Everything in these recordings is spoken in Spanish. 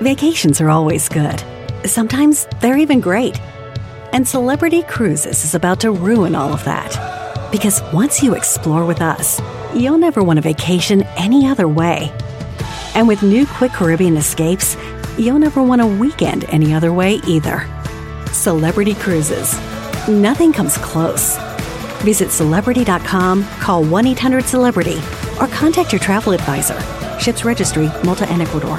Vacations are always good. Sometimes they're even great. And Celebrity Cruises is about to ruin all of that. Because once you explore with us, you'll never want a vacation any other way. And with new Quick Caribbean escapes, you'll never want a weekend any other way either. Celebrity Cruises. Nothing comes close. Visit celebrity.com, call 1 800 Celebrity, or contact your travel advisor. Ships Registry, Malta and Ecuador.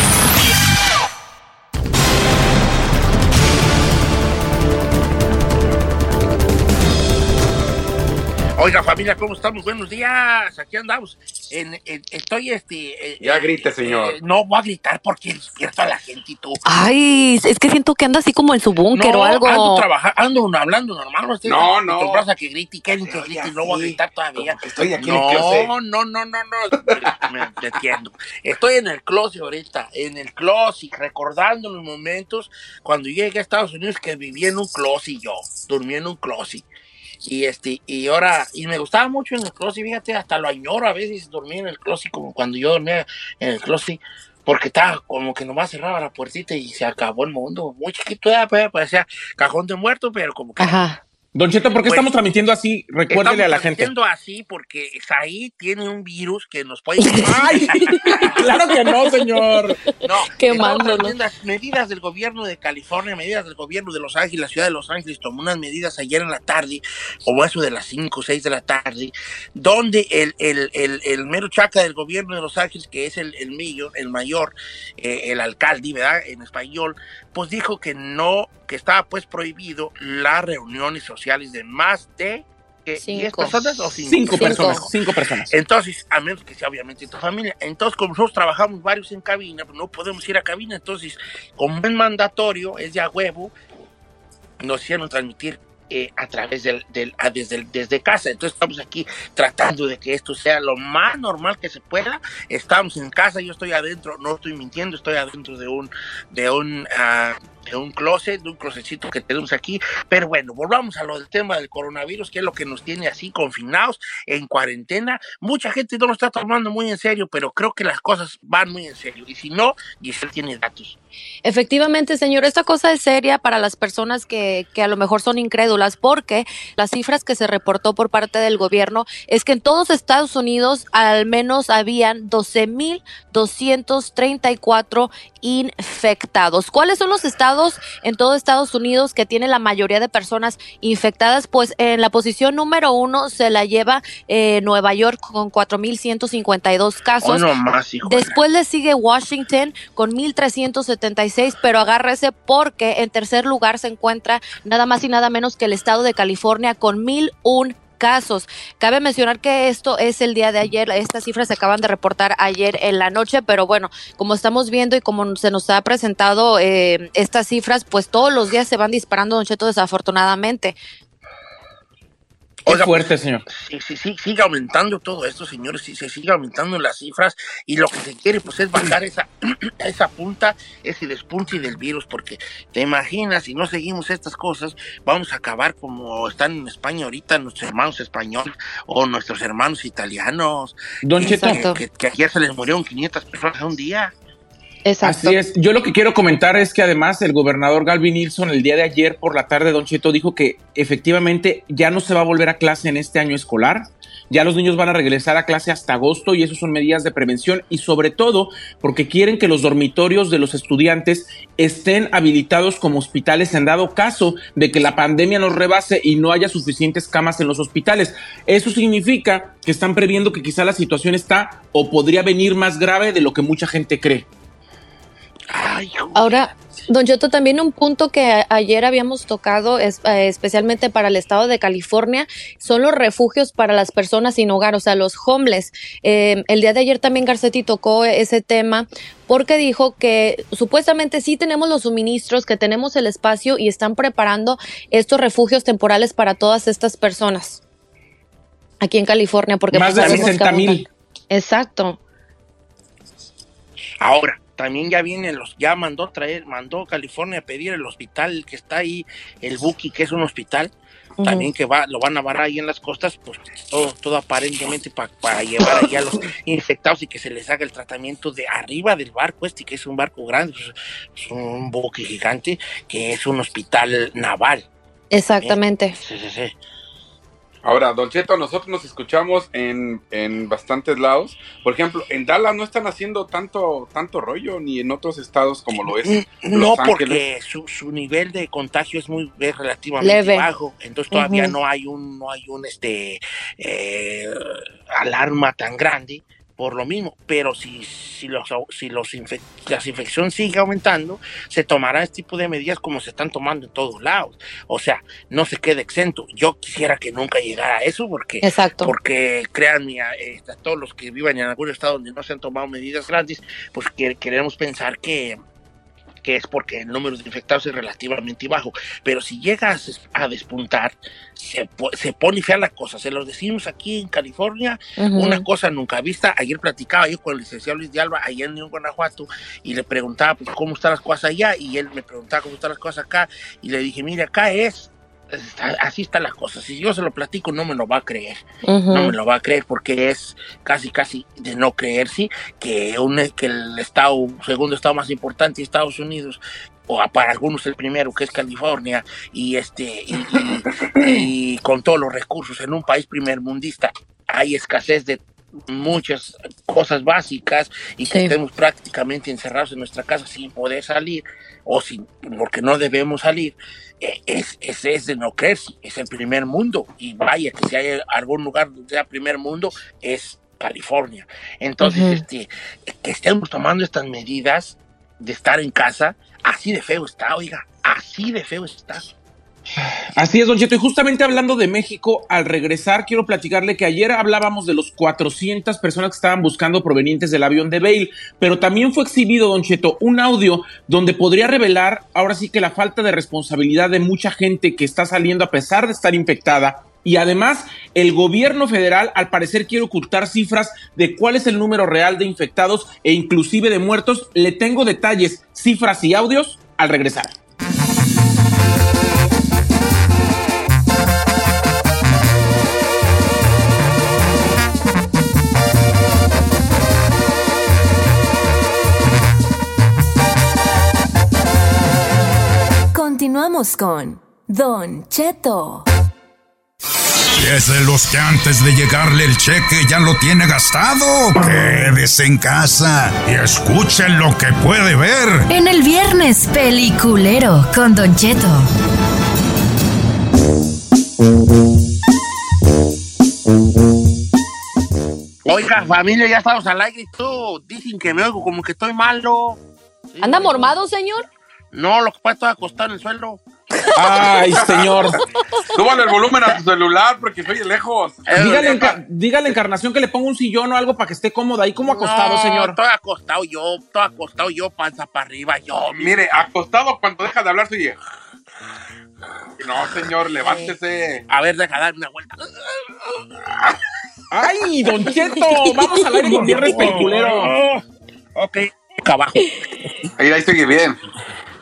Oiga, familia, ¿cómo estamos? Buenos días. Aquí andamos. En, en- estoy, este... eh, Ya eh, grite, eh, señor. eh, no voy a gritar porque despierta a la gente y tú. Ay, es que siento que anda así como en su búnker no, o algo. ando trabajando, ando hablando normal. No, estés No, no. a que grite y Kevin que grite y no voy a gritar todavía. Estoy aquí en el no, closet. no, no, no, no. Me me entiendo. Estoy en el closet ahorita, en el closet, recordando los momentos cuando llegué a Estados Unidos que viví en un closet yo, dormí en un closet. Y este, y ahora, y me gustaba mucho en el closet, fíjate, hasta lo añoro a veces dormir en el closet, como cuando yo dormía en el closet, porque estaba como que nomás cerraba la puertita y se acabó el mundo. Muy chiquito, ya, pues, parecía cajón de muerto, pero como que Ajá. Don Cheto, ¿por qué Bueno, estamos transmitiendo así? Recuérdele a la gente. Estamos así porque Saí tiene un virus que nos puede... ¡Ay! ¡Claro que no, señor! No, haciendo las medidas del gobierno de California, medidas del gobierno de Los Ángeles, la ciudad de Los Ángeles tomó unas medidas ayer en la tarde, como eso de las 5 o 6 de la tarde, donde el, el, el, el mero chaca del gobierno de Los Ángeles, que es el, el mayor, el mayor, eh, el alcalde, ¿verdad? En español, pues dijo que no, que estaba pues prohibido las reuniones sociales de más de que 10 Cinco. personas o cinco, Cinco Cinco. personas, cinco personas. entonces, a menos que sea obviamente tu familia. Entonces, como nosotros trabajamos varios en cabina, pues no podemos ir a cabina. Entonces, como es mandatorio, es ya huevo, nos hicieron transmitir eh, a través del, del a- desde, el- desde casa. Entonces, estamos aquí tratando de que esto sea lo más normal que se pueda. Estamos en casa, yo estoy adentro, no estoy mintiendo, estoy adentro de un, de un, ah, de un closet, de un closetcito que tenemos aquí. Pero bueno, volvamos a lo del tema del coronavirus, que es lo que nos tiene así confinados en cuarentena. Mucha gente no lo está tomando muy en serio, pero creo que las cosas van muy en serio. Y si no, Giselle tiene datos. Efectivamente, señor, esta cosa es seria para las personas que, que a lo mejor son incrédulas, porque las cifras que se reportó por parte del gobierno es que en todos Estados Unidos al menos habían 12.234 infectados. ¿Cuáles son los estados en todo Estados Unidos que tiene la mayoría de personas infectadas? Pues en la posición número uno se la lleva eh, Nueva York con 4.152 casos. Hoy no más, hijo. de la- Después le sigue Washington con 1.376, pero agárrese porque en tercer lugar se encuentra nada más y nada menos que el estado de California con 1.001 casos. Cabe mencionar que esto es el día de ayer, estas cifras se acaban de reportar ayer en la noche, pero bueno, como estamos viendo y como se nos ha presentado eh, estas cifras, pues todos los días se van disparando, Don Cheto, desafortunadamente. Qué Oiga, fuerte, señor. Sí, sí, sí, sigue aumentando todo esto, señores, sí, se sigue aumentando las cifras y lo que se quiere pues es bajar esa, esa punta, ese despunte del virus, porque te imaginas, si no seguimos estas cosas, vamos a acabar como están en España ahorita nuestros hermanos españoles o nuestros hermanos italianos, Don que, Cheto. Que, que ayer se les murieron 500 personas en un día. Exacto. Así es. Yo lo que quiero comentar es que además el gobernador Galvin Nilsson el día de ayer por la tarde, Don Cheto, dijo que efectivamente ya no se va a volver a clase en este año escolar. Ya los niños van a regresar a clase hasta agosto y eso son medidas de prevención y sobre todo porque quieren que los dormitorios de los estudiantes estén habilitados como hospitales en dado caso de que la pandemia nos rebase y no haya suficientes camas en los hospitales. Eso significa que están previendo que quizá la situación está o podría venir más grave de lo que mucha gente cree. Ahora, Don Cheto, también un punto que ayer habíamos tocado, es, eh, especialmente para el estado de California, son los refugios para las personas sin hogar, o sea, los homeless. Eh, el día de ayer también Garcetti tocó ese tema porque dijo que supuestamente sí tenemos los suministros, que tenemos el espacio y están preparando estos refugios temporales para todas estas personas aquí en California. Porque Más pues, de sabemos que 60 mil. Exacto. Ahora, también ya vienen los, ya mandó traer, mandó California a pedir el hospital que está ahí, el Buki, que es un hospital, también que va, lo van a barrar ahí en las costas, pues todo, todo aparentemente pa- para llevar allá a los infectados y que se les haga el tratamiento de arriba del barco este, que es un barco grande, pues, es un buque gigante, que es un hospital naval. Exactamente. Sí, sí, sí. Ahora, Don Cheto, nosotros nos escuchamos en, en bastantes lados. Por ejemplo, en Dallas no están haciendo tanto, tanto rollo, ni en otros estados como lo es. No, Los porque Ángeles. su, su nivel de contagio es muy es relativamente Leve. bajo, entonces todavía no hay un no hay un este eh, alarma tan grande por lo mismo, pero si si los si los infec- las infecciones sigue aumentando, se tomará este tipo de medidas como se están tomando en todos lados. O sea, no se quede exento. Yo quisiera que nunca llegara a eso porque Exacto. porque créanme, eh, todos los que vivan en algún estado donde no se han tomado medidas grandes, pues que- queremos pensar que, que es porque el número de infectados es relativamente bajo. Pero si llega a, despuntar, se, se pone fea la cosa. Se los decimos aquí en California, Ujú. una cosa nunca vista. Ayer platicaba yo con el licenciado Luis de Alba, allá en León, Guanajuato, y le preguntaba pues, cómo están las cosas allá, y él me preguntaba cómo están las cosas acá, y le dije, mire, acá es, está- así está la cosa. Si yo se lo platico, no me lo va a creer no me lo va a creer porque es casi casi de no creer sí que un que el estado segundo estado más importante de Estados Unidos o para algunos el primero que es California y este y, y- y con todos los recursos en un país primermundista hay escasez de muchas cosas básicas y que Sí. estemos prácticamente encerrados en nuestra casa sin poder salir o sin porque no debemos salir eh, es, es, es de no creer, es el primer mundo. Y vaya, que si hay algún lugar donde sea primer mundo, es California. Entonces, este, que estemos tomando estas medidas de estar en casa, así de feo está, oiga, así de feo está. Así es, Don Cheto. Y justamente hablando de México, al regresar, quiero platicarle que ayer hablábamos de los 400 personas que estaban buscando provenientes del avión de Bale, pero también fue exhibido, Don Cheto, un audio donde podría revelar ahora sí que la falta de responsabilidad de mucha gente que está saliendo a pesar de estar infectada. Y además, el gobierno federal al parecer quiere ocultar cifras de cuál es el número real de infectados e inclusive de muertos. Le tengo detalles, cifras y audios al regresar. Continuamos con Don Cheto. Es de los que antes de llegarle el cheque ya lo tiene gastado. Quédese en casa y escuchen lo que puede ver. En el viernes peliculero con Don Cheto. Oiga, familia, ya estamos al aire y tú. Dicen que me oigo como que estoy malo. Sí, ¿Anda mormado, señor? No, lo que pasa es que estoy acostado en el suelo. Ay, señor. Súbale el volumen a tu celular porque soy lejos. Dígale, enca- dígale a Encarnación que le ponga un sillón o algo para que esté cómoda ahí como acostado, no, señor. Estoy acostado yo, estoy acostado yo, panza para arriba, yo. Mire, acostado cuando deja de hablar soy No, señor, levántese. A ver, deja darme una vuelta. ¡Ay, Don Cheto! Vamos al aire con viernes peliculero. Ok, acá abajo. Ahí, ahí sigue bien.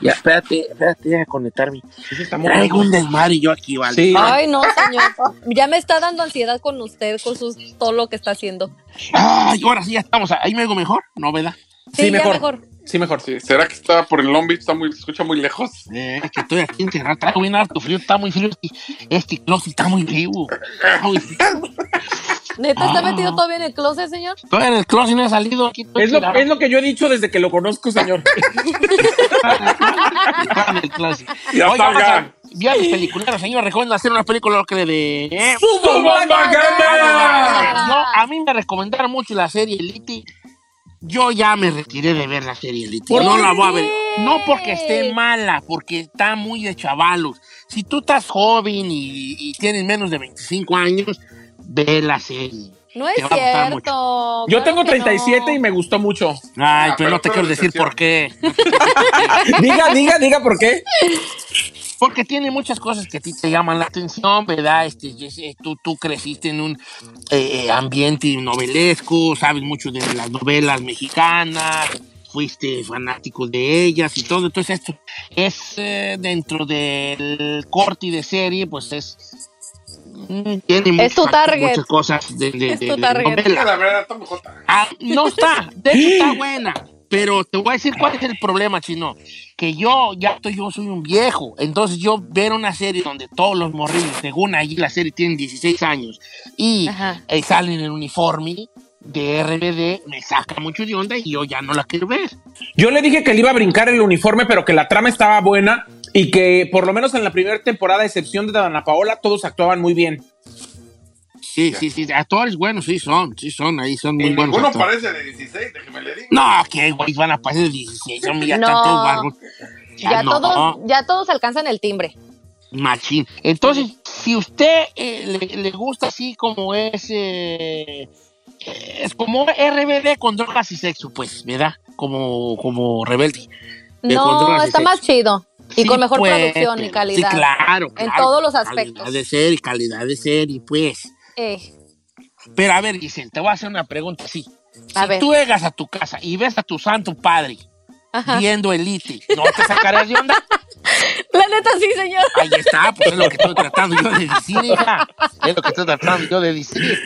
Ya, espérate, espérate, déjame conectarme. está Traigo un desmadre yo aquí, ¿vale? Sí. Ay, no, señor. Ya me está dando ansiedad con usted, con sus, todo lo que está haciendo. Ay, ahora sí ya estamos. Ahí me oigo mejor, ¿no, verdad? Sí, Sí, ya mejor. mejor. Sí, mejor. Sí, ¿Será que está por el Long Beach? Está muy, se escucha muy lejos. Eh, es que estoy aquí encerrado, traigo bien harto frío, está muy frío. Este, este closet está muy frío. Está muy frío. ¿Neta está Ah. metido todavía en el closet, señor? Estoy en el closet no he salido. Aquí Es lo, es lo que yo he dicho desde que lo conozco, señor. Está en el closet. Ya Oiga, salga. vamos a- Viernes peliculero, señor. Recomiendo hacer una película que le de. eh. No, a mí me recomendaron mucho la serie Elite. Yo ya me retiré de ver la serie Elite. ¿Por no la voy a ver. No porque esté mala, porque está muy de chavalos. Si tú estás joven y, y tienes menos de 25 años, ve la serie. No es cierto. Yo tengo que 37 no. y me gustó mucho. Ay, Ah, pero no te quiero decir por qué. diga, diga, diga por qué. Porque tiene muchas cosas que a ti te llaman la atención, ¿verdad? Este, este, tú, tú creciste en un eh, eh, ambiente novelesco, sabes mucho de las novelas mexicanas, fuiste fanático de ellas y todo. Entonces esto es eh, dentro del corte de serie, pues es... Tiene Es tu target. muchas cosas de, de, Es de- tu de target. novela. La verdad, está mejor. Ah, no está, de hecho está buena. Pero te voy a decir cuál es el problema, chino. Que yo, ya estoy, yo soy un viejo. Entonces yo ver una serie donde todos los morrillos, según allí la serie tienen 16 años, y eh, salen en uniforme de RBD, me saca mucho de onda y yo ya no la quiero ver. Yo le dije que le iba a brincar el uniforme, pero que la trama estaba buena y que por lo menos en la primera temporada, a excepción de Dana Paola, todos actuaban muy bien. Sí, sí, sí. Actores buenos sí son, sí son, ahí son muy Y buenos. actores. parece de 16, déjeme le digo. No, que güey, van a pasar de 16, son ya No. Ya, no. todos, ya todos alcanzan el timbre. Machín. Entonces, si usted eh, le, le gusta así como es, eh, eh, es como RBD con drogas y sexo, pues, ¿verdad? Como, como rebelde. No, está más chido. Y Sí, con mejor pues, producción y calidad. Sí, claro. En claro. todos los aspectos. Calidad de serie, calidad de serie, pues. Eh, Pero a ver, Giselle, te voy a hacer una pregunta así. Si ver. tú llegas a tu casa y ves a tu santo padre ajá. viendo Elite, ¿no te sacarás de onda? La neta sí, señor. Ahí está, pues es lo que estoy tratando yo de decir, hija. Es lo que estoy tratando yo de decir.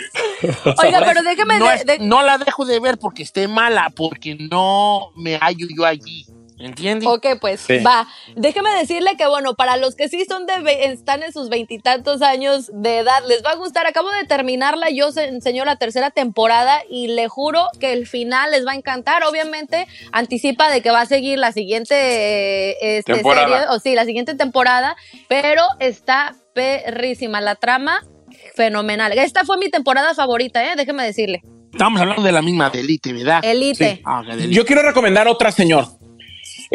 Oiga, pero déjeme no, de- de- no la dejo de ver porque esté mala, porque no me hallo yo allí. ¿Entiendes? Ok, pues Sí. va. Déjeme decirle que, bueno, para los que sí son de están en sus veintitantos años de edad, les va a gustar. Acabo de terminarla, yo se enseñó la tercera temporada y le juro que el final les va a encantar. Obviamente, anticipa de que va a seguir la siguiente eh, este, Temporada. serie, o sí, la siguiente temporada, pero está perrísima. La trama, fenomenal. Esta fue mi temporada favorita, ¿eh? Déjeme decirle. Estamos hablando de la misma de Elite, ¿verdad? Elite. Ah, ok, de Elite. Yo quiero recomendar otra, señor.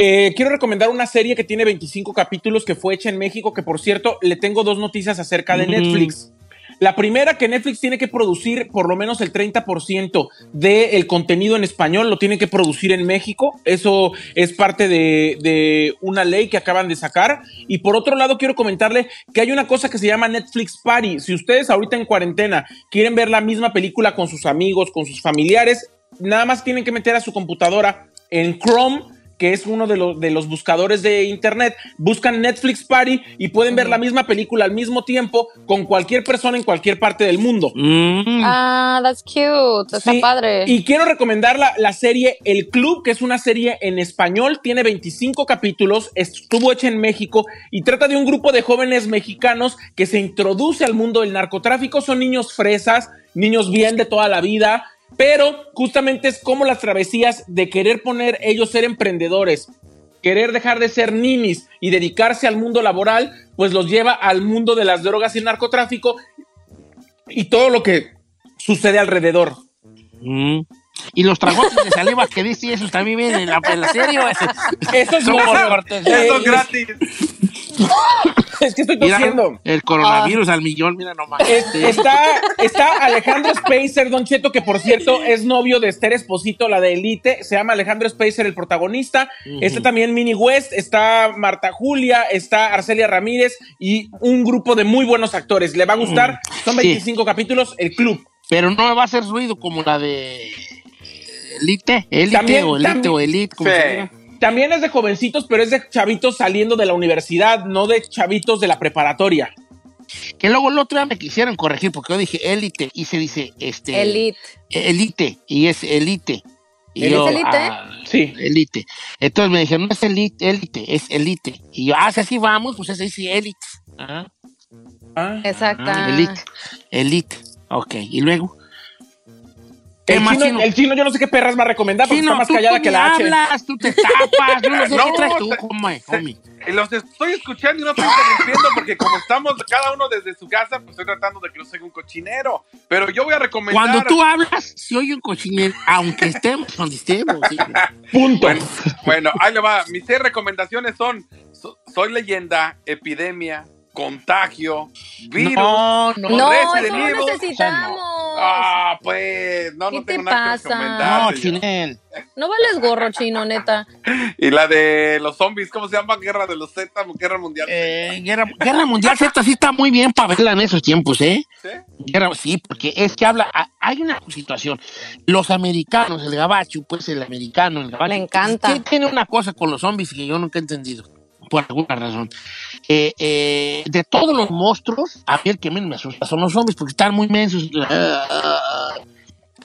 Eh, quiero recomendar una serie que tiene 25 capítulos que fue hecha en México, que por cierto le tengo dos noticias acerca de. Netflix. La primera, que Netflix tiene que producir por lo menos el 30% del contenido en español, lo tiene que producir en México. Eso es parte de, de una ley que acaban de sacar. Y por otro lado, quiero comentarle que hay una cosa que se llama Netflix Party. Si ustedes ahorita en cuarentena quieren ver la misma película con sus amigos, con sus familiares, nada más tienen que meter a su computadora en Chrome que es uno de los, de los buscadores de internet, buscan Netflix Party y pueden ver la misma película al mismo tiempo con cualquier persona en cualquier parte del mundo. Mm. Ah, that's cute. Está Sí, padre. Y quiero recomendar la, la serie El Club, que es una serie en español, tiene 25 capítulos, estuvo hecha en México y trata de un grupo de jóvenes mexicanos que se introduce al mundo del narcotráfico. Son niños fresas, niños bien de toda la vida, pero justamente es como las travesías de querer poner ellos ser emprendedores. Querer dejar de ser ninis y dedicarse al mundo laboral, pues los lleva al mundo de las drogas y el narcotráfico y todo lo que sucede alrededor. Mm. Y los tragotes de saliva que dice eso también vienen en la, en la serie. ¿o es- Eso es. Eso es gratis. Es que estoy tosiendo. el coronavirus al millón, mira nomás. Es- está, está Alejandro Spacer, Don Cheto, que por cierto es novio de Esther Esposito, la de Elite. Se llama Alejandro Spacer, el protagonista. Ujú. Está también Minnie West, está Marta Julia, está Arcelia Ramírez y un grupo de muy buenos actores. Le va a gustar. Son Sí. 25 capítulos, el club. Pero no va a hacer ruido como la de Elite, Elite También- o Elite también- o Elite, como Sí. se diga. También es de jovencitos, pero es de chavitos saliendo de la universidad, no de chavitos de la preparatoria. Que luego el otro día me quisieron corregir porque yo dije Elite y se dice este Elite. Elite y es Elite. Y ¿Es yo, Elite? ah, Sí. Elite. Entonces me dijeron, no es Elite, Elite, es Elite. Y yo, ah, si así vamos, pues se dice Elite. Ah, Ah. Exacto. ah, Elite. Elite. Ok, y luego. ¿Qué El más, chino, Chino? el chino yo no sé qué perras va a recomendar porque Chino, está más tú, callada tú que la H. hablas, tú te tapas, yo no sé No, qué traes tú, homie, homie. Los estoy escuchando y no estoy interrumpiendo porque como estamos cada uno desde su casa, pues estoy tratando de que no sea un cochinero. Pero yo voy a recomendar... Cuando tú hablas, se oye un cochinero, aunque estemos donde estemos. sí. Punto. Bueno, bueno, ahí le va. Mis seis recomendaciones son So- Soy leyenda, epidemia, contagio, virus. No, no, No, eso no necesitamos. Ah, pues, no, ¿Qué no te tengo nada que pasa? recomendar. no. Chinel. No vales gorro, chino, neta. Y la de los zombies, ¿cómo se llama? Guerra de los Z, Guerra Mundial. Eh, Guerra, Guerra Mundial Z sí está muy bien para verla en esos tiempos, ¿eh? ¿Sí? Guerra- sí, porque es que habla, hay una situación. Los americanos, el gabacho, pues el americano, el gabacho. Me encanta. sí Tiene una cosa con los zombies que yo nunca he entendido, por alguna razón. Eh, eh, de todos los monstruos, a mí el que menos me asusta son los zombies porque están muy mensos.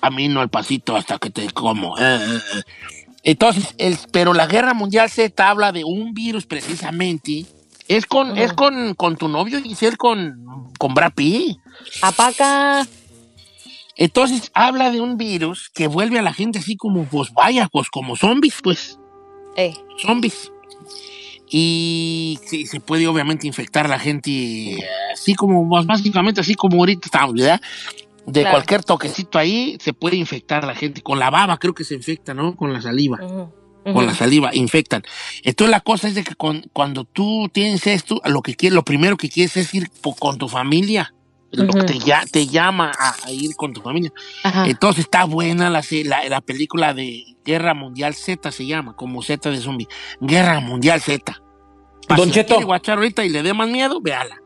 Camino al pasito hasta que te como. Entonces, el, pero la guerra mundial Z habla de un virus precisamente. Es con, es con, con tu novio Giselle, con, con Brad Pitt. Apaca. Entonces habla de un virus que vuelve a la gente así como, pues vaya, pues como zombies, pues, Ey. zombies. Y se puede obviamente infectar la gente así como, básicamente así como ahorita estamos, ¿verdad? De Claro. cualquier toquecito ahí se puede infectar la gente. Con la baba creo que se infecta, ¿no? Con la saliva. Con la saliva infectan. Entonces la cosa es de que con- cuando tú tienes esto, lo que quieres, lo primero que quieres es ir con tu familia. Lo que te, ya- te llama a, a ir con tu familia. Ajá. Entonces está buena la, la, la película de Guerra Mundial Z, se llama, como Z de zombie. Guerra Mundial Z. Pa' Don si Cheto. guachar ahorita y le dé más miedo, véala.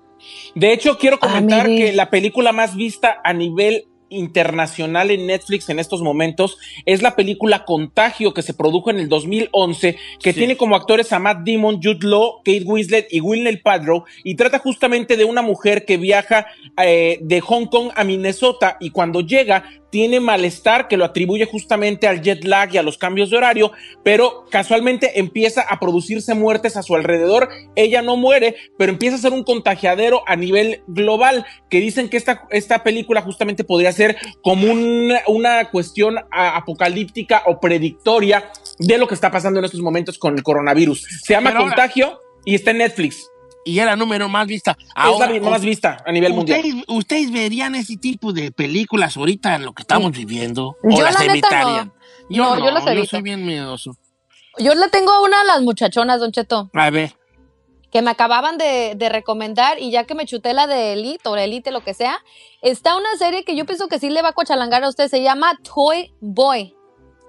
De hecho, quiero comentar Ah, mire. que la película más vista a nivel internacional en Netflix en estos momentos es la película Contagio que se produjo en el 2011 que Sí. tiene como actores a Matt Damon, Jude Law, Kate Winslet y Gwyneth Paltrow y trata justamente de una mujer que viaja eh, de Hong Kong a Minnesota y cuando llega tiene malestar que lo atribuye justamente al jet lag y a los cambios de horario, pero casualmente empieza a producirse muertes a su alrededor. Ella no muere, pero empieza a ser un contagiadero a nivel global, que dicen que esta, esta película justamente podría ser como un- una cuestión apocalíptica o predictoria de lo que está pasando en estos momentos con el coronavirus. Se llama Pero ahora- Contagio y está en Netflix. Y es la número más vista. es Ahora, la vi- más vista a nivel mundial. ¿ustedes, ustedes verían ese tipo de películas ahorita en lo que estamos viviendo? Yo ¿O las la neta no. Yo No, no, yo las yo soy bien miedoso. Yo le tengo una a las muchachonas, Don Cheto, A ver. que me acababan de, de recomendar y ya que me chuté la de Elite o la Elite, lo que sea, está una serie que yo pienso que sí le va a cochalangar a usted, se llama Toy Boy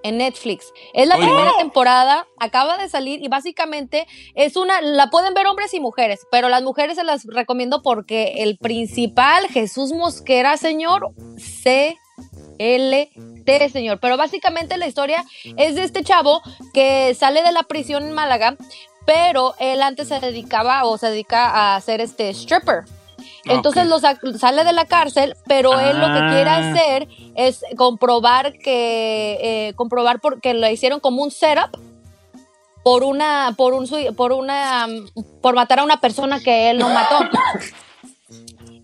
en Netflix. Es la primera temporada, acaba de salir y básicamente es una, la pueden ver hombres y mujeres, pero las mujeres se las recomiendo porque el principal, Jesús Mosquera, señor, CLT, señor. Pero básicamente la historia es de este chavo que sale de la prisión en Málaga, pero él antes se dedicaba o se dedica a ser este stripper. Entonces Ok. lo sale de la cárcel, pero él lo que quiere Ah. hacer es comprobar que eh, comprobar porque le hicieron como un setup por una por un por una por matar a una persona que él no mató.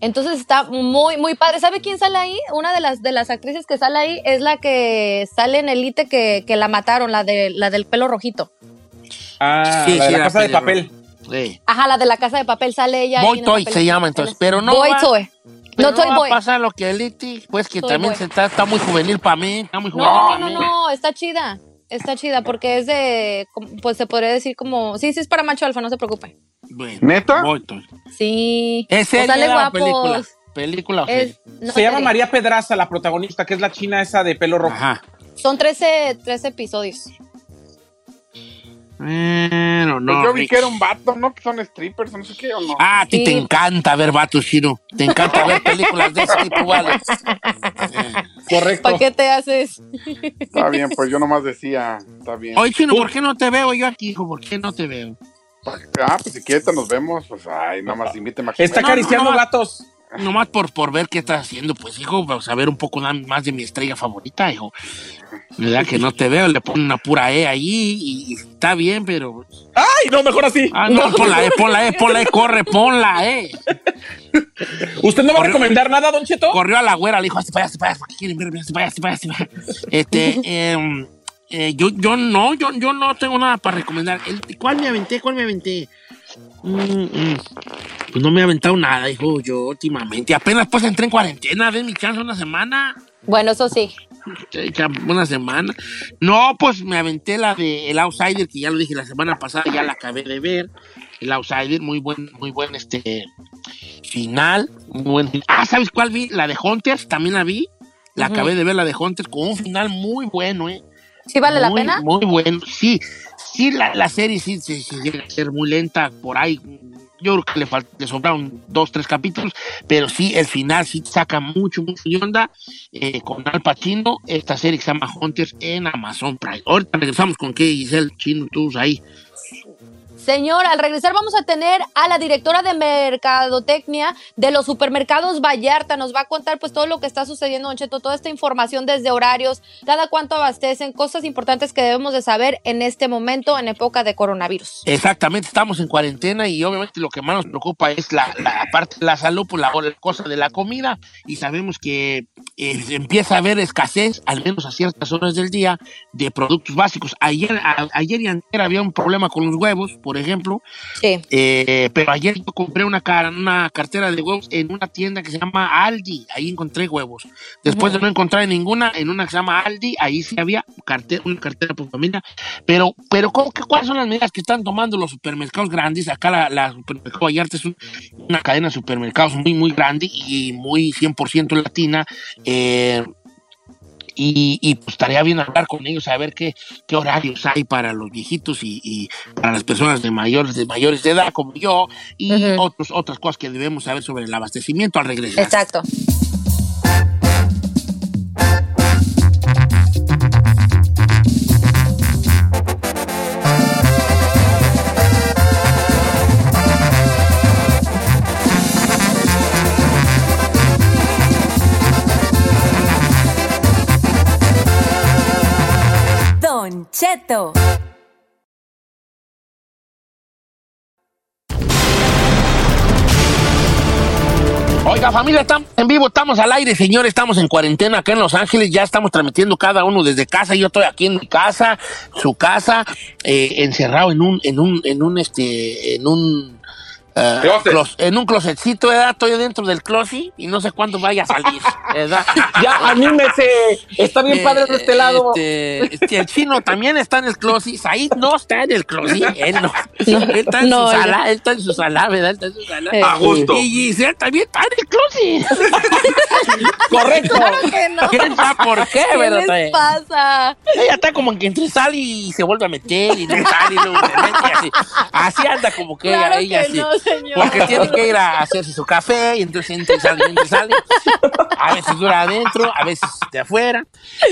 Entonces está muy muy padre. ¿Sabe quién sale ahí? Una de las de las actrices que sale ahí es la que sale en Elite que, que la mataron, la de la del pelo rojito. Ah, Sí, la de sí, la la casa de papel. Sí. Ajá, la de la casa de papel sale ella. Boy Toy se llama entonces, pero no Boy va- Toy. Pero No Toy va Boy. a pasar lo que Elite, pues que Toy también Boy. se está, está muy juvenil para mí, está muy juvenil No, no, mí. no, está chida. está chida porque es de, pues se podría decir como, sí, sí es para macho alfa, no se preocupe. Bueno, ¿Neta? voy, Toño. Sí. ¿Es O sale guapos. película? ¿Película o Es- serie? no, Se llama. María Pedraza, la protagonista, que es la china esa de pelo rojo. Ajá. Son 13, 13 episodios. Bueno, no. Pues yo vi que era un vato, ¿no? Que son strippers, no sé qué, ¿o no? Ah, a ti Sí. te encanta ver vatos, Chino. Te encanta ver películas de ese tipo, vale. Correcto. ¿Para qué te haces? Está bien, pues yo nomás decía, está bien. Oye, Chino, ¿por qué no te veo yo aquí, hijo? ¿Por qué no te veo? Ah, pues si quieres nos vemos, pues ay, nada más invíteme a Está No, acariciando no, no. gatos. Nomás por, por ver qué estás haciendo, pues, hijo, para saber un poco más de mi estrella favorita, hijo. ¿Verdad que no te veo? Le ponen una pura E ahí y está bien, pero... ¡Ay, no, mejor así! Ah, no, No. ponla E, ponla E, ponla E, corre, ponla E. ¿Usted no va a recomendar nada, Don Cheto? Corrió a la güera, le dijo, hazte para allá, hazte para allá, ¿para qué quieren verme? Hazte para allá, hazte para allá". Este, em, eh, yo, yo no, yo, yo no tengo nada para recomendar. ¿Cuál me aventé? ¿Cuál me aventé? Mm, mm. Pues no me he aventado nada, hijo, yo últimamente. Apenas pues entré en cuarentena, ven mi chance una semana. Bueno, eso sí. Una semana. No, pues me aventé la de El Outsider, que ya lo dije la semana pasada, ya la acabé de ver. El Outsider, muy buen, muy buen este final. Muy buen Ah, ¿sabes cuál vi? La de Hunters, también la vi. La Ujú. acabé de ver, la de Hunters, con un final muy bueno, ¿eh? ¿Sí vale la Muy, pena? Muy bueno, sí. Sí, la, la serie sí, sí, sí llega a ser muy lenta por ahí. Yo creo que le, le sobraron dos, tres capítulos, pero sí, el final sí saca mucho, mucho de onda eh, con Al Pacino, esta serie que se llama Hunters en Amazon Prime. Ahorita regresamos con qué, Giselle Chino, tú ahí. Señor, al regresar vamos a tener a la directora de Mercadotecnia de los supermercados Vallarta. Nos va a contar pues todo lo que está sucediendo, Don Cheto, toda esta información desde horarios, cada cuánto abastecen, cosas importantes que debemos de saber en este momento, en época de coronavirus. Exactamente, estamos en cuarentena y obviamente lo que más nos preocupa es la, parte de la salud, por la, la cosa de la comida y sabemos que eh, empieza a haber escasez, al menos a ciertas horas del día, de productos básicos. Ayer, a- ayer y antes había un problema con los huevos, por ejemplo, Sí. eh, pero ayer yo compré una, cara, una cartera de huevos en una tienda que se llama Aldi, ahí encontré huevos. Después de no encontrar en ninguna, en una que se llama Aldi, ahí sí había cartera, una cartera por familia. Pero, pero ¿cómo que, ¿cuáles son las medidas que están tomando los supermercados grandes? Acá la, la Supermercado Vallarta es un- una cadena de supermercados muy, muy grande y muy 100% latina. eh, y, y, pues estaría bien hablar con ellos, a ver qué, qué horarios hay para los viejitos y, y para las personas de mayores, de mayores de edad como yo y Ujú. otros, otras cosas que debemos saber sobre el abastecimiento al regresar. Exacto. Oiga, familia, estamos en vivo, estamos al aire, señor, estamos en cuarentena acá en Los Ángeles, ya estamos transmitiendo cada uno desde casa, yo estoy aquí en mi casa, su casa, eh, encerrado en un, en un, en un, este, en un, eh, clos- en un closetcito, ¿verdad? Estoy dentro del closet y no sé cuándo vaya a salir, ¿verdad? Ya, anímese. Está bien padre de este lado. Este, este, el chino también está en el closet. Said no está en el closet. Él no. Él está en no, su sala. Él está en su sala, ¿verdad? Él está en su sala. Eh. A gusto. Y Giselle también está en el closet. Correcto. Claro que no. ¿Quién sabe por qué, ¿Qué verdad? les pasa? Ella está como que entre sale y se vuelve a meter y no sale y luego se mete así. Así anda como que Claro ella, ella que así. Señor. Porque tiene que ir a hacerse su café y entonces entra y sale, entra y sale. A veces dura adentro, a veces de afuera.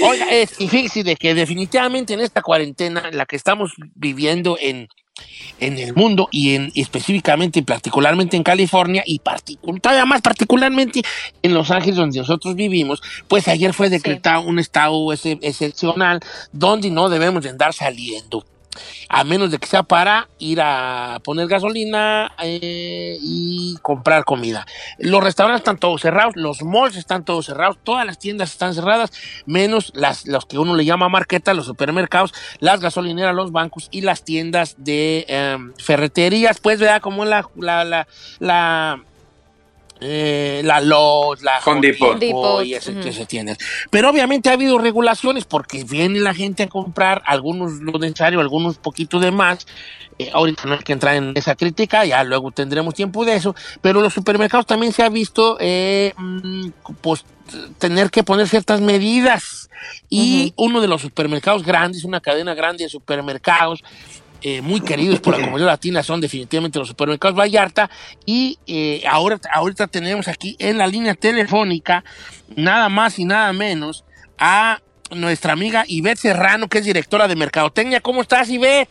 Oiga, es, y fíjese de que definitivamente en esta cuarentena, la que estamos viviendo en, en el mundo y en específicamente y particularmente en California y particu- todavía más particularmente en Los Ángeles donde nosotros vivimos, pues ayer fue decretado un estado ex- excepcional donde no debemos de andar saliendo. A menos de que sea para ir a poner gasolina eh, y comprar comida. Los restaurantes están todos cerrados, los malls están todos cerrados, todas las tiendas están cerradas, menos las, los que uno le llama marqueta, los supermercados, las gasolineras, los bancos y las tiendas de em, ferreterías, pues, ¿verdad? Como la, la, la, la eh, la Lowe's, la Home Depot. Depot y ese, ese tiendas. Pero obviamente ha habido regulaciones porque viene la gente a comprar algunos lo necesario, algunos poquitos de más. Eh, ahorita no hay que entrar en esa crítica, ya luego tendremos tiempo de eso. Pero los supermercados también se ha visto eh, mm, pues tener que poner ciertas medidas. Y uno de los supermercados grandes, una cadena grande de supermercados, eh, muy queridos por la comunidad latina son definitivamente los supermercados Vallarta y eh, ahora ahorita tenemos aquí en la línea telefónica nada más y nada menos a nuestra amiga Ivette Serrano que es directora de Mercadotecnia. ¿Cómo estás Ivette?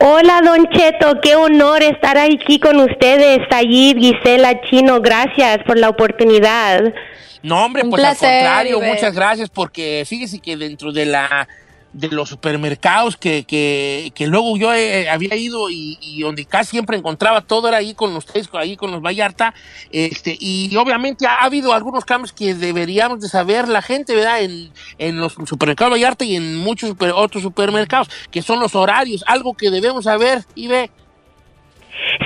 Hola, Don Cheto, qué honor estar aquí con ustedes, Sayid, Gisela, Chino, gracias por la oportunidad. No, hombre, Un pues placer, al contrario, Ivette. muchas gracias porque fíjese que dentro de la de los supermercados que, que, que luego yo eh, había ido y, y donde casi siempre encontraba todo era ahí con ustedes, ahí con los Vallarta, este, y obviamente ha, habido algunos cambios que deberíamos de saber la gente, ¿verdad? En, en los supermercados Vallarta y en muchos otros supermercados, que son los horarios, algo que debemos saber y ve.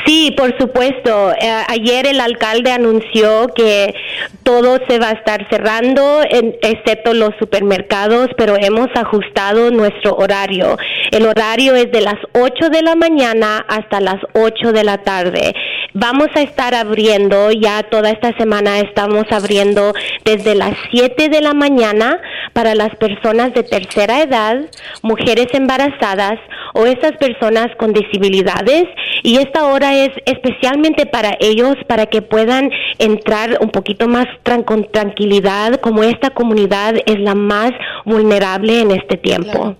Sí, por supuesto. Eh, ayer el alcalde anunció que todo se va a estar cerrando, en- excepto los supermercados, pero hemos ajustado nuestro horario. El horario es de las 8 de la mañana hasta las 8 de la tarde. Vamos a estar abriendo, ya toda esta semana estamos abriendo desde las 7 de la mañana para las personas de tercera edad, mujeres embarazadas o esas personas con disabilidades y esta hora es especialmente para ellos para que puedan entrar un poquito más tran- con tranquilidad como esta comunidad es la más vulnerable en este tiempo.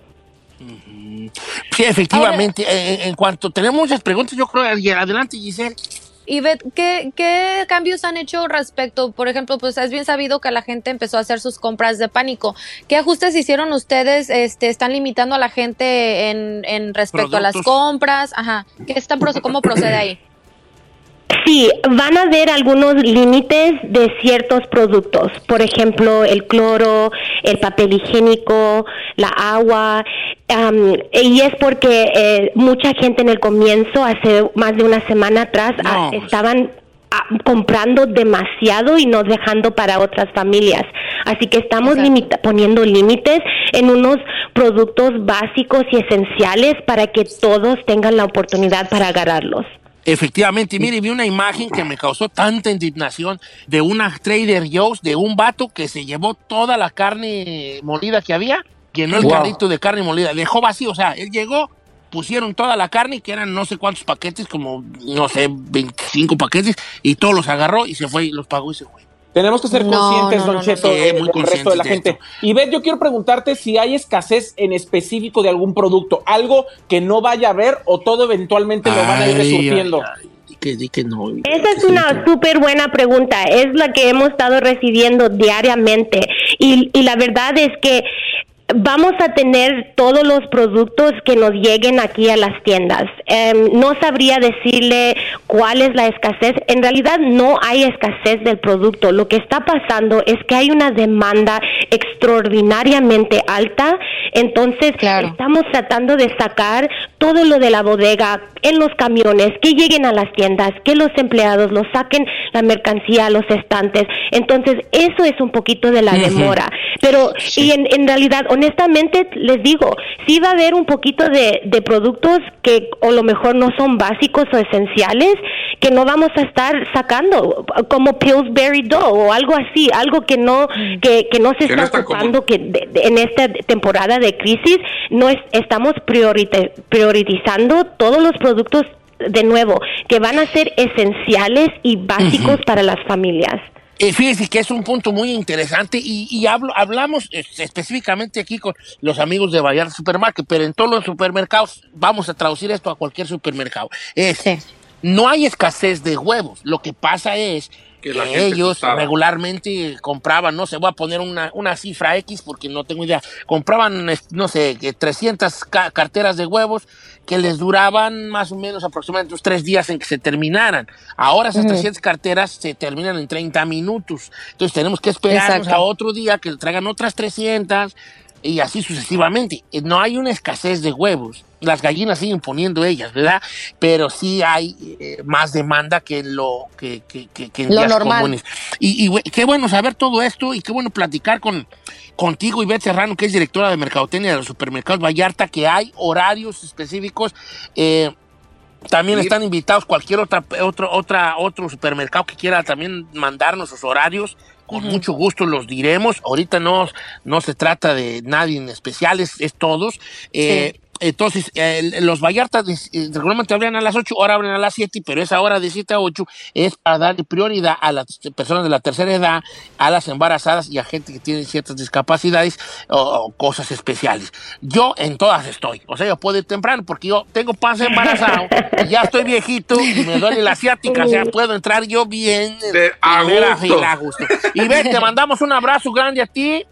Sí, efectivamente, eh, en cuanto tenemos muchas preguntas, yo creo, y adelante Giselle. Ivette, ¿qué, ¿qué cambios han hecho respecto? Por ejemplo, pues es bien sabido que la gente empezó a hacer sus compras de pánico. ¿Qué ajustes hicieron ustedes? Este, ¿Están limitando a la gente en, en respecto a las compras? Ajá. ¿Qué están, ¿Cómo procede ahí? Sí, van a haber algunos límites de ciertos productos, por ejemplo, el cloro, el papel higiénico, la agua, am, y es porque eh, mucha gente en el comienzo, hace más de una semana atrás, estaban comprando demasiado y no dejando para otras familias. Así que estamos limita- poniendo límites en unos productos básicos y esenciales para que todos tengan la oportunidad para agarrarlos. Efectivamente, mire, vi una imagen que me causó tanta indignación de una Trader Joe's, de un vato que se llevó toda la carne molida que había, llenó el Wow. carrito de carne molida, dejó vacío, o sea, él llegó, pusieron toda la carne, que eran no sé cuántos paquetes, como, no sé, 25 paquetes, y todos los agarró y se fue, y los pagó y se fue. Tenemos que ser No, conscientes, no, Don Cheto, no. eh, del resto de la de gente. Y Beth, yo quiero preguntarte si hay escasez en específico de algún producto, algo que no vaya a haber o todo eventualmente lo van a ir Ay, que, que no. Esa es una súper buena pregunta, es la que hemos estado recibiendo diariamente y, y la verdad es que vamos a tener todos los productos que nos lleguen aquí a las tiendas. Em, no sabría decirle cuál es la escasez. En realidad no hay escasez del producto. Lo que está pasando es que hay una demanda extraordinariamente alta. Entonces estamos tratando de sacar todo lo de la bodega en los camiones, que lleguen a las tiendas, que los empleados lo saquen la mercancía a los estantes. Entonces eso es un poquito de la demora. Pero y en, en realidad, honestamente, les digo, sí va a haber un poquito de, de productos que o lo mejor no son básicos o esenciales que no vamos a estar sacando, como Pillsbury Dough o algo así, algo que no que, que no se Que no está ocupando que de- de- en esta temporada de crisis no es, estamos priorite- priorizando todos los productos de nuevo que van a ser esenciales y básicos para las familias. Eh, fíjese que es un punto muy interesante y, y hablo, hablamos eh, específicamente aquí con los amigos de Vallarta Supermarket, pero en todos los supermercados, vamos a traducir esto a cualquier supermercado. Es, No hay escasez de huevos, lo que pasa es que, la gente ellos gustaba. regularmente compraban, no sé, voy a poner una, una cifra X porque no tengo idea, compraban, no sé, que 300 ca- carteras de huevos que les duraban más o menos aproximadamente unos tres días en que se terminaran. Ahora esas Ujú. 300 carteras se terminan en 30 minutos. Entonces tenemos que esperarnos Exacto. a otro día que traigan otras 300 y así sucesivamente. Eh, No hay una escasez de huevos. Las gallinas siguen poniendo ellas, ¿verdad? Pero sí hay eh, más demanda que en lo que, que, que- que en Lo días normal. comunes. Y, qué bueno saber todo esto y qué bueno platicar con contigo, Ivette Serrano, que es directora de Mercadotecnia de los supermercados Vallarta, que hay horarios específicos. eh, también están invitados cualquier otra, otro, otra, otro supermercado que quiera también mandarnos sus horarios. Con mucho gusto los diremos. Ahorita no, no se trata de nadie en especial, es, es todos. Eh, Entonces, eh, los Vallartas eh, regularmente abren a las 8, ahora abren a las 7, pero esa hora de 7 a 8 es para darle prioridad a las personas de la tercera edad, a las embarazadas y a gente que tiene ciertas discapacidades o, o cosas especiales. Yo en todas estoy. O sea, yo puedo ir temprano porque yo tengo panza embarazado, y ya estoy viejito y me duele la asiática. O sea, puedo entrar yo bien. en De- a gusto. fila, a gusto. Y ven, te mandamos un abrazo grande a ti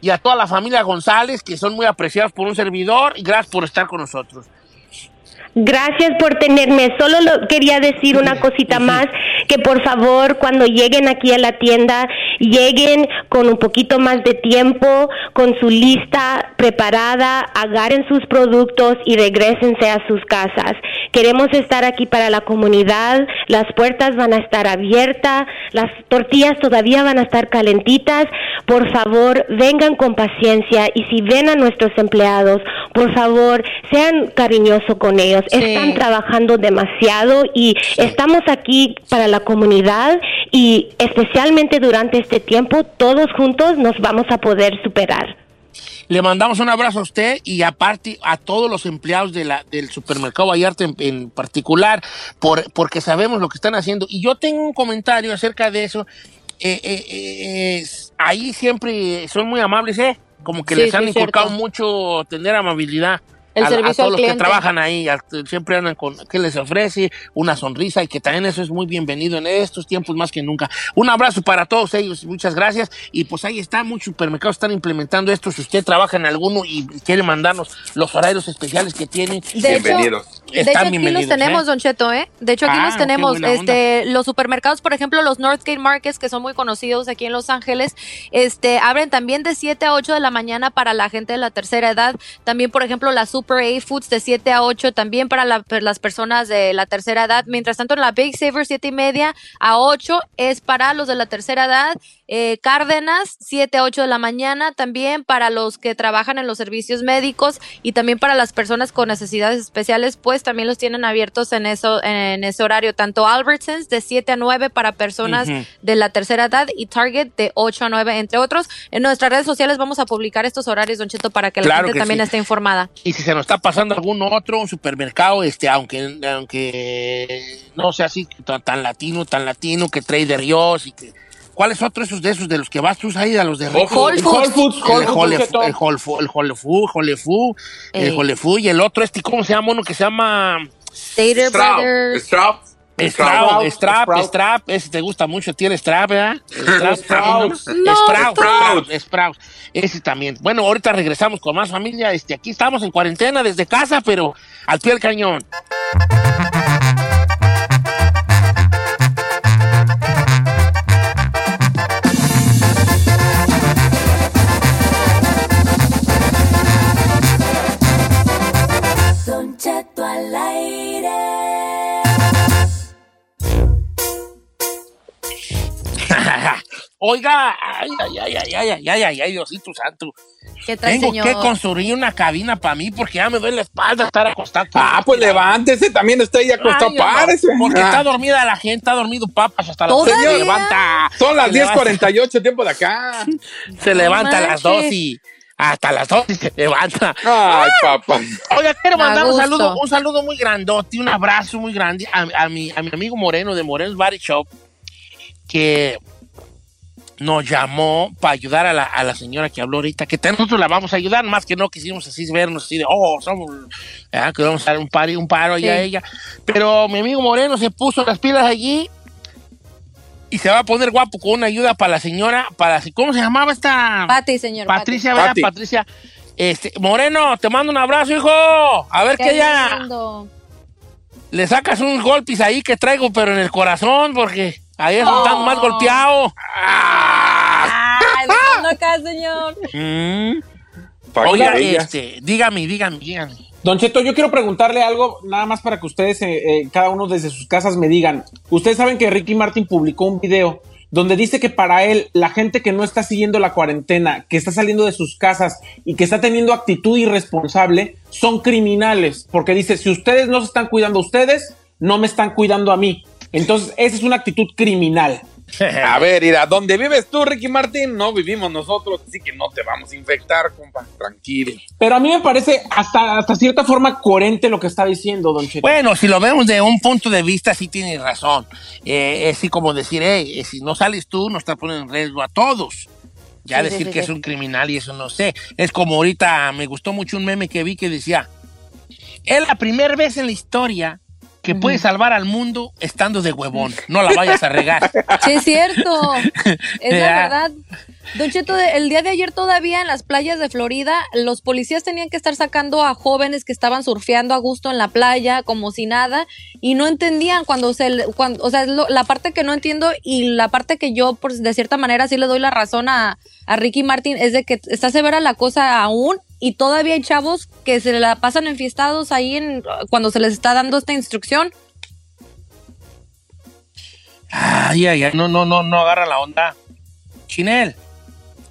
y a toda la familia González, que son muy apreciados por un servidor, y gracias por estar con nosotros. Gracias por tenerme. Solo lo- quería decir una cosita más, que por favor cuando lleguen aquí a la tienda, lleguen con un poquito más de tiempo, con su lista preparada, agarren sus productos y regresense a sus casas. Queremos estar aquí para la comunidad, las puertas van a estar abiertas, las tortillas todavía van a estar calentitas. Por favor, vengan con paciencia y si ven a nuestros empleados, por favor, sean cariñosos con ellos. Sí. Están trabajando demasiado y estamos aquí para la comunidad y especialmente durante este tiempo, todos juntos nos vamos a poder superar. Le mandamos un abrazo a usted y aparte a todos los empleados de la, del supermercado Vallarta en, en particular, por, porque sabemos lo que están haciendo. Y yo tengo un comentario acerca de eso. Eh, eh, eh, ahí siempre son muy amables, ¿eh? Como que Sí, les sí, han es inculcado cierto. mucho tener amabilidad. El a, a servicio todos al los que trabajan ahí, siempre andan con que les ofrece una sonrisa y que también eso es muy bienvenido en estos tiempos más que nunca. Un abrazo para todos ellos, muchas gracias. Y pues ahí está, muchos supermercados están implementando esto. Si usted trabaja en alguno y quiere mandarnos los horarios especiales que tienen, De hecho, Bienvenidos. De hecho, aquí los bienvenidos. tenemos, ¿eh? Don Cheto, ¿eh? De hecho, aquí Ah, los tenemos. onda. Este, los supermercados, por ejemplo, los Northgate Markets, que son muy conocidos aquí en Los Ángeles, este, abren también de 7 a 8 de la mañana para la gente de la tercera edad. También, por ejemplo, la Super A Foods de 7 a 8, también para la- per- las personas de la tercera edad. Mientras tanto, en la Big Saver, 7 y media a 8 es para los de la tercera edad. Eh, Cárdenas, 7 a 8 de la mañana, también para los que trabajan en los servicios médicos y también para las personas con necesidades especiales, pues también los tienen abiertos en eso en ese horario, tanto Albertsons de 7 a 9 para personas de la tercera edad y Target de 8 a 9, entre otros. En nuestras redes sociales vamos a publicar estos horarios, Don Cheto, para que la Claro gente que también sí. esté informada. Y si se nos está pasando algún otro, un supermercado, este, aunque, aunque no sea así tan, tan latino, tan latino, que Trader Joe's y que. ¿Cuáles otros esos de esos de los que vas tú ahí, a los de Whole Whole Foods. Whole Foods, El Whole Foods, el Jole Fu- el el Ey. Jole Fu y el otro, este, ¿cómo se llama uno que se llama? Stater Straub. Brothers. Straub. Strap, Sprout, Strap. Strap, ese te gusta mucho, tiene Strap, ¿verdad? Sprout. Sprout, Sprout. Ese también. Bueno, ahorita regresamos con más familia. Este, aquí estamos en cuarentena desde casa, pero al pie del cañón. Oiga, ay, ay, ay, ay, ay, ay, ay, ay, ay, Diosito santo. ¿Qué trae, Tengo señor? que construir una cabina para mí porque ya me duele la espalda estar acostado. Ah, pues levántese, también está ahí acostado, párese. Porque Ah. está dormida la gente, está dormido papas hasta las ¿Todavía? se levanta. Son las Se levanta- 10.48, tiempo de acá. Se levanta a las manches. 2 y hasta las 2 y se levanta. Ay, papá. Oiga, quiero mandar un saludo, un saludo muy grandote, un abrazo muy grande a, a mi, a mi amigo Moreno de Moreno's Body Shop, que nos llamó para ayudar a la, a la señora que habló ahorita, que nosotros la vamos a ayudar, más que no quisimos así vernos así de, oh, somos, ¿verdad? que vamos a dar un paro, un paro allá a ella. Pero mi amigo Moreno se puso las pilas allí y se va a poner guapo con una ayuda para la señora, para, ¿cómo se llamaba esta? Pati, señor. Patricia, ¿verdad? Pati. Patricia. Este, Moreno, te mando un abrazo, hijo. A ver Qué ya le sacas unos golpes ahí que traigo, pero en el corazón, porque ahí es donde están más Oh. golpeado. Ay, dejando acá, señor. Mm. Oiga, este, dígame, dígame, dígame. Don Cheto, yo quiero preguntarle algo, nada más para que ustedes, eh, eh, cada uno desde sus casas, me digan. Ustedes saben que Ricky Martin publicó un video donde dice que para él, la gente que no está siguiendo la cuarentena, que está saliendo de sus casas y que está teniendo actitud irresponsable, son criminales. Porque dice, si ustedes no se están cuidando a ustedes, no me están cuidando a mí. Entonces, esa es una actitud criminal. A ver, mira, donde vives tú, Ricky Martín, no vivimos nosotros, así que no te vamos a infectar, compa, tranquilo. Pero a mí me parece hasta, hasta cierta forma coherente lo que está diciendo, Don Cheto. Bueno, si lo vemos de un punto de vista, sí tiene razón. Eh, es así como decir, hey, si no sales tú, nos está poniendo en riesgo a todos. Ya Sí, decir sí, sí, que sí. es un criminal y eso no sé. Es como ahorita me gustó mucho un meme que vi que decía, es la primera vez en la historia que puede salvar al mundo estando de huevón. No la vayas a regar. Sí, es cierto. Es la verdad. Don Cheto, el día de ayer todavía en las playas de Florida, los policías tenían que estar sacando a jóvenes que estaban surfeando a gusto en la playa, como si nada, y no entendían cuando se, le- cuando, o sea, es lo- la parte que no entiendo y la parte que yo, por, de cierta manera, sí le doy la razón a, a Ricky Martin, es de que está severa la cosa aún y todavía hay chavos que se la pasan enfiestados ahí en, cuando se les está dando esta instrucción. Ay, ay, ay, no, no, no, no agarra la onda. Chinel.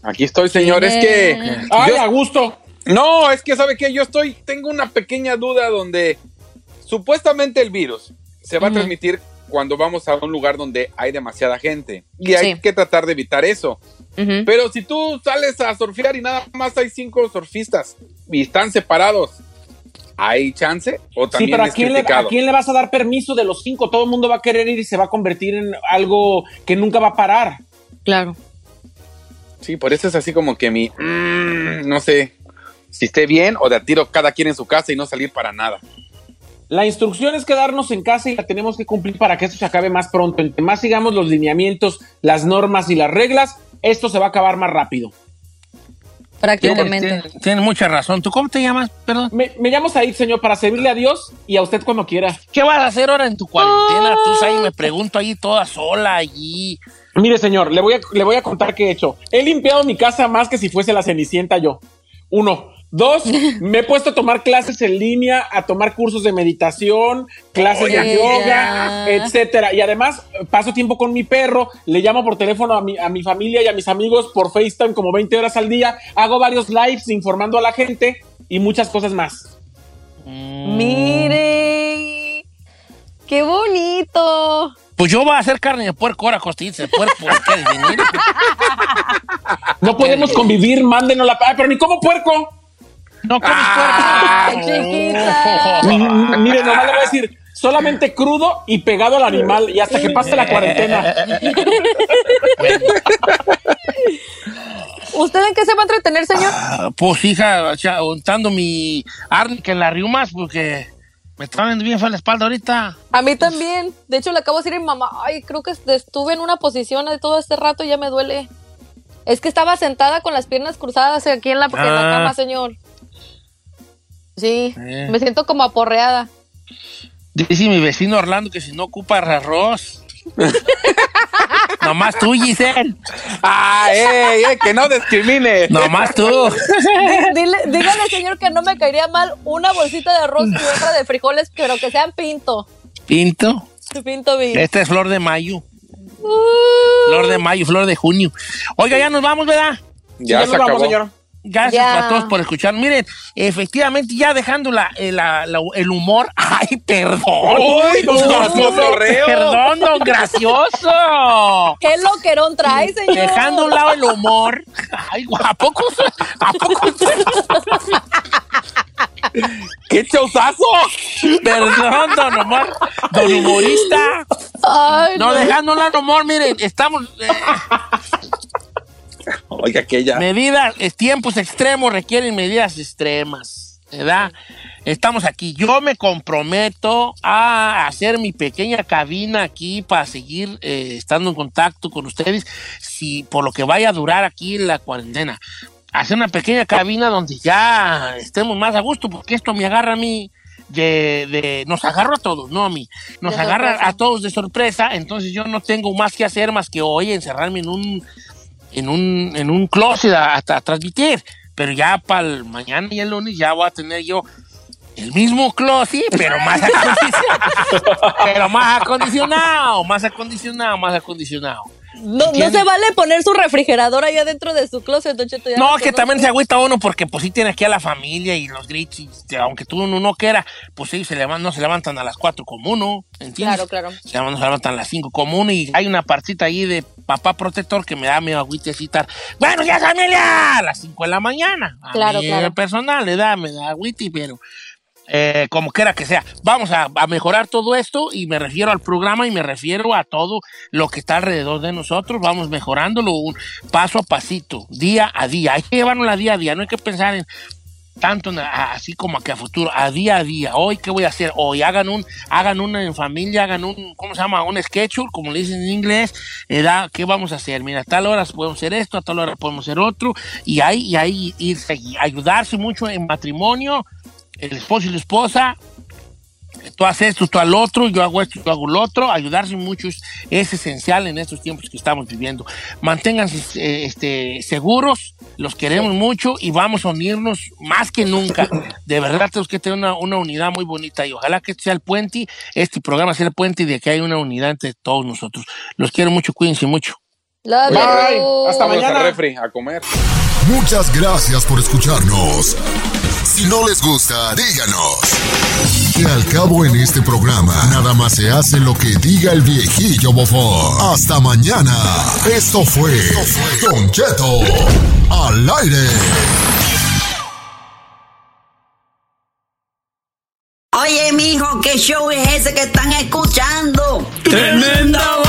Aquí estoy, señor, es que... Ay, yo- a gusto. No, es que sabe que yo estoy, tengo una pequeña duda donde supuestamente el virus se va a transmitir cuando vamos a un lugar donde hay demasiada gente y hay que tratar de evitar eso. Pero si tú sales a surfear y nada más hay cinco surfistas y están separados, ¿hay chance o Sí, también pero ¿a es quién, le, quién le vas a dar permiso de los cinco? Todo el mundo va a querer ir y se va a convertir en algo que nunca va a parar. Claro. Sí, por eso es así como que mi, mm, no sé, si esté bien o de a tiro cada quien en su casa y no salir para nada. La instrucción es quedarnos en casa y la tenemos que cumplir para que esto se acabe más pronto. Entre más sigamos los lineamientos, las normas y las reglas, esto se va a acabar más rápido. Prácticamente. Tienes tiene mucha razón. ¿Tú cómo te llamas? Perdón. Me, me llamo Said, señor, para servirle a Dios y a usted cuando quiera. ¿Qué vas a hacer ahora en tu cuarentena? Tú ahí me pregunto ahí toda sola allí. Mire, señor, le voy, a, le voy a contar qué he hecho. He limpiado mi casa más que si fuese la cenicienta yo. Uno. Dos, me he puesto a tomar clases en línea, a tomar cursos de meditación, clases de yoga, ya. etcétera. Y además, paso tiempo con mi perro, le llamo por teléfono a mi, a mi familia y a mis amigos por FaceTime como 20 horas al día, hago varios lives informando a la gente y muchas cosas más. Mire, qué bonito. Pues yo voy a hacer carne de puerco ahora, costillitas de puerco. ¿Qué? No podemos convivir, mándenos la... Ay, pero ni como puerco. No comes Ay, puerco. chiquita. Mire, nomás le voy a decir, solamente crudo y pegado al animal y hasta que pase la cuarentena. ¿Usted en qué se va a entretener, señor? Ah, Pues hija, untando mi árnica en las riumas porque me está dando bien fea la espalda ahorita. A mí también. De hecho, le acabo de decir a mi mamá, ay, creo que estuve en una posición de todo este rato y ya me duele. Es que estaba sentada con las piernas cruzadas aquí en la, en la Ah. cama, señor. Sí, Eh. me siento como aporreada. Dice mi vecino Orlando que si no ocupa arroz. Nomás tú, Giselle. ¡Ah, que no discrimine! Nomás tú. Di- dile, dígale, señor, que no me caería mal una bolsita de arroz y otra de frijoles, pero que sean pinto. Pinto. Pinto bien. Esta es flor de mayo. Uh, Flor de mayo, flor de junio. Oiga, ya nos vamos, ¿verdad? Ya, Ya se nos vamos, acabó. señor. Gracias Ya. a todos por escuchar. Miren, efectivamente, ya dejando la, eh, la- la- el humor. ¡Ay, perdón! ¡Uy, don! ¡Perdón, don gracioso! ¿Qué loquerón trae, señor? Dejando a un lado el humor. Ay, ¿a poco? ¿A poco? ¡Qué chauzazo! Perdón, don Omar. Don humorista. Ay, No, dejando un lado el humor, miren, estamos. eh, Oiga, que ya. medidas, eh, tiempos extremos requieren medidas extremas, ¿verdad? Estamos aquí. Yo me comprometo a hacer mi pequeña cabina aquí para seguir eh, estando en contacto con ustedes, si por lo que vaya a durar aquí la cuarentena. Hacer una pequeña cabina donde ya estemos más a gusto, porque esto me agarra a mí de, de- nos agarra a todos, no a mí, nos De agarra sorpresa. a todos de sorpresa, entonces yo no tengo más que hacer más que hoy encerrarme en un en un, en un closet a, a- a transmitir. pero ya para el mañana y el lunes ya voy a tener yo el mismo closet, pero más acondicionado. pero más acondicionado, más acondicionado, más acondicionado. No, no se vale poner su refrigerador ahí adentro de su closet, Don Cheto, No, que también se agüita uno porque pues sí tiene aquí a la familia y los y, este, aunque tú uno no quiera, pues ellos se levantan, no se levantan a las 4 como uno, ¿entiendes? Claro, claro. Se levantan, se levantan a las 5 como uno y hay una partita ahí de papá protector que me da medio agüitecita. Bueno, ya familia, a las 5 de la mañana. A Claro, mí, claro. personal le da, me da agüiti, pero eh, como quiera que sea. Vamos a, a mejorar todo esto y me refiero al programa y me refiero a todo lo que está alrededor de nosotros. Vamos mejorándolo un paso a pasito, día a día. Hay que llevarnos a día a día, no hay que pensar en tanto a- así como que a futuro, a día a día. Hoy, ¿qué voy a hacer? Hoy hagan un, hagan una en familia, hagan un, ¿cómo se llama? Un schedule, como le dicen en inglés. Eh, da, ¿Qué vamos a hacer? Mira, a tal hora podemos hacer esto, a tal hora podemos hacer otro. Y ahí, y ahí irse, ayudarse mucho en matrimonio, el esposo y la esposa. Tú haces esto, tú al otro, yo hago esto, yo hago lo otro. Ayudarse mucho es, es esencial en estos tiempos que estamos viviendo. Manténganse eh, este, seguros, los queremos mucho y vamos a unirnos más que nunca. De verdad tenemos que tener una, una unidad muy bonita y ojalá que este sea el puente, este programa sea el puente de que hay una unidad entre todos nosotros. Los quiero mucho, cuídense mucho. Love Bye. you. Hasta mañana. mañana. refri a comer. Muchas gracias por escucharnos. Si no les gusta, díganos. Que al cabo en este programa, nada más se hace lo que diga el viejillo bofón. Hasta mañana. Esto fue Don Cheto al aire. Oye, mijo, ¿qué show es ese que están escuchando? ¡Tremenda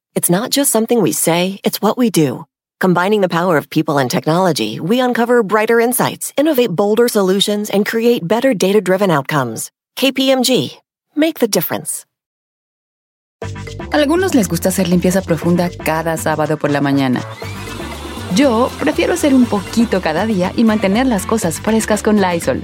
It's not just something we say, it's what we do. Combining the power of people and technology, we uncover brighter insights, innovate bolder solutions, and create better data driven outcomes. KPMG, make the difference. Algunos les gusta hacer limpieza profunda cada sábado por la mañana. Yo prefiero hacer un poquito cada día y mantener las cosas frescas con Lysol.